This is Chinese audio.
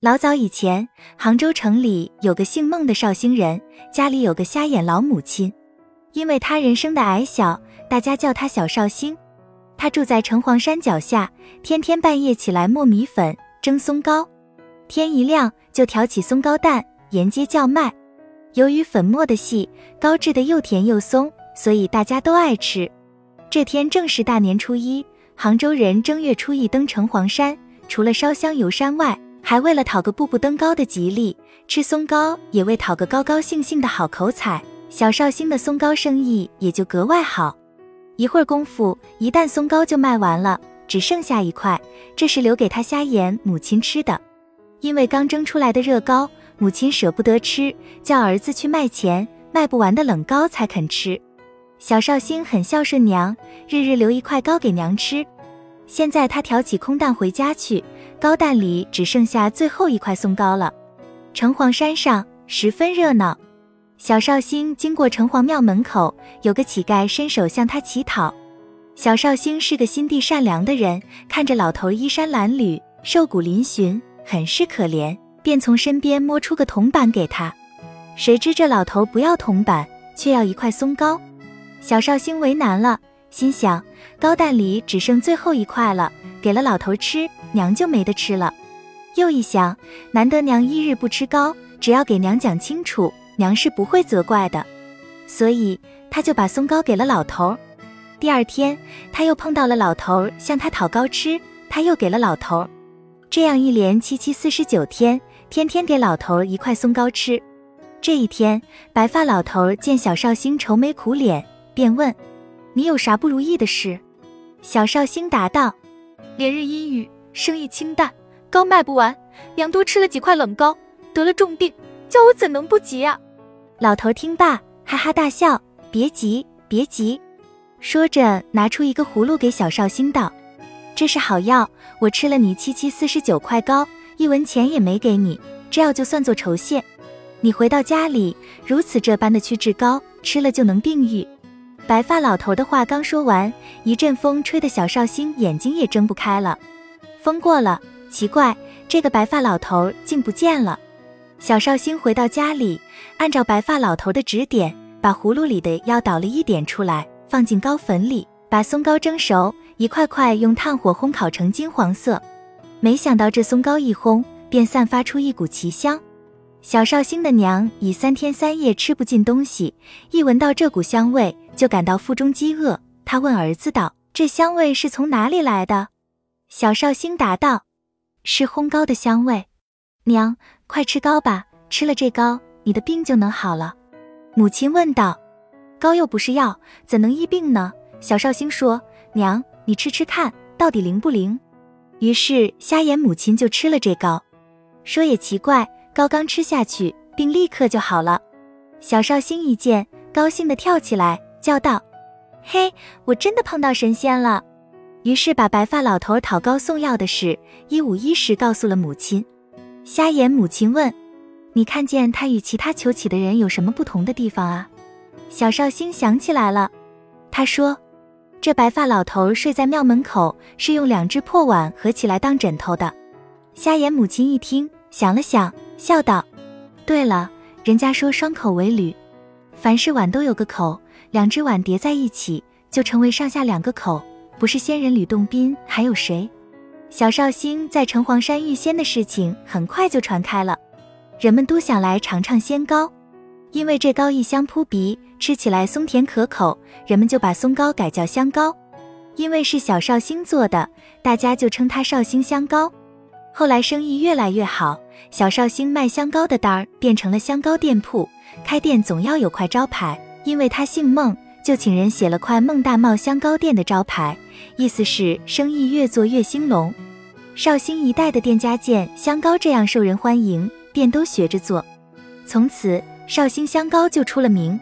老早以前，杭州城里有个姓孟的绍兴人，家里有个瞎眼老母亲。因为他人生的矮小，大家叫他小绍兴。他住在城隍山脚下，天天半夜起来磨米粉蒸松糕，天一亮就挑起松糕担沿街叫卖。由于粉磨的细，糕制的又甜又松，所以大家都爱吃。这天正是大年初一，杭州人正月初一登城隍山，除了烧香游山外，还为了讨个步步登高的吉利，吃松糕也为讨个高高兴兴的好口彩。小绍兴的松糕生意也就格外好。一会儿功夫，一担松糕就卖完了，只剩下一块，这是留给他瞎眼母亲吃的。因为刚蒸出来的热糕，母亲舍不得吃，叫儿子去卖钱，卖不完的冷糕才肯吃。小绍兴很孝顺娘，日日留一块糕给娘吃。现在他挑起空担回家去。糕担里只剩下最后一块松糕了。城隍山上十分热闹。小绍兴经过城隍庙门口，有个乞丐伸手向他乞讨。小绍兴是个心地善良的人，看着老头衣衫褴褛、瘦骨嶙峋，很是可怜，便从身边摸出个铜板给他。谁知这老头不要铜板，却要一块松糕。小绍兴为难了，心想糕蛋里只剩最后一块了，给了老头吃。娘就没得吃了，又一想，难得娘一日不吃糕，只要给娘讲清楚，娘是不会责怪的，所以他就把松糕给了老头。第二天，他又碰到了老头，向他讨糕吃，他又给了老头。这样一连七七四十九天，天天给老头一块松糕吃。这一天，白发老头见小绍兴愁眉苦脸，便问：“你有啥不如意的事？”小绍兴答道：“连日阴雨。”生意清淡，糕卖不完，娘多吃了几块冷糕，得了重病，叫我怎能不急啊？老头听罢，哈哈大笑，别急，别急，说着拿出一个葫芦给小绍兴道：“这是好药，我吃了你七七四十九块糕，一文钱也没给你，这药就算作酬谢。你回到家里，如此这般的去治膏，吃了就能病愈。”白发老头的话刚说完，一阵风吹得小绍兴眼睛也睁不开了。风过了，奇怪，这个白发老头竟不见了。小绍兴回到家里，按照白发老头的指点，把葫芦里的药倒了一点出来，放进糕粉里，把松糕蒸熟，一块块用炭火烘烤成金黄色。没想到这松糕一烘，便散发出一股奇香。小绍兴的娘已三天三夜吃不进东西，一闻到这股香味，就感到腹中饥饿。他问儿子道：“这香味是从哪里来的？”小绍兴答道：“是烘糕的香味，娘，快吃糕吧，吃了这糕，你的病就能好了。”母亲问道：“糕又不是药，怎能医病呢？”小绍兴说：“娘，你吃吃看，到底灵不灵？”于是瞎眼母亲就吃了这糕。说也奇怪，高刚吃下去，病立刻就好了。小绍兴一见，高兴地跳起来，叫道：“嘿，我真的碰到神仙了！”于是把白发老头讨高送药的事一五一十告诉了母亲。瞎眼母亲问：“你看见他与其他求乞的人有什么不同的地方啊？”小绍兴想起来了，他说：“这白发老头睡在庙门口，是用两只破碗合起来当枕头的。”瞎眼母亲一听，想了想，笑道：“对了，人家说双口为吕，凡是碗都有个口，两只碗叠在一起，就成为上下两个口。”不是仙人吕洞宾，还有谁？小绍兴在城隍山遇仙的事情很快就传开了，人们都想来尝尝仙糕，因为这糕一香扑鼻，吃起来松甜可口，人们就把松糕改叫香糕。因为是小绍兴做的，大家就称它绍兴香糕。后来生意越来越好，小绍兴卖香膏的单儿变成了香膏店铺，开店总要有块招牌，因为他姓孟，就请人写了块“孟大茂香膏店”的招牌。意思是生意越做越兴隆，绍兴一带的店家见香膏这样受人欢迎，便都学着做，从此绍兴香膏就出了名。